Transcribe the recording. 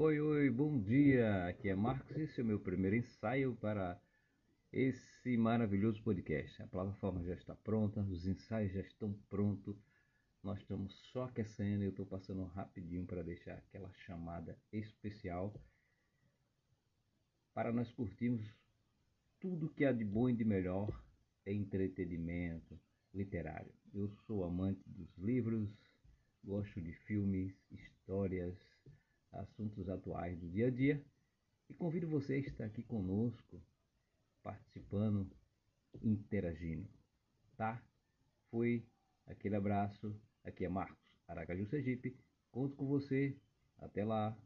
Oi, oi, bom dia. Aqui é Marcos. Esse é o meu primeiro ensaio para esse maravilhoso podcast. A plataforma já está pronta, os ensaios já estão prontos. Nós estamos só aquecendo. Eu estou passando rapidinho para deixar aquela chamada especial para nós curtirmos tudo que há de bom e de melhor em entretenimento literário. Eu sou amante dos livros, gosto de filmes, histórias, assuntos atuais do dia a dia e convido você a estar aqui conosco, participando, interagindo, tá? Foi aquele abraço, aqui é Marcos, Aracaju Sergipe, conto com você, até lá,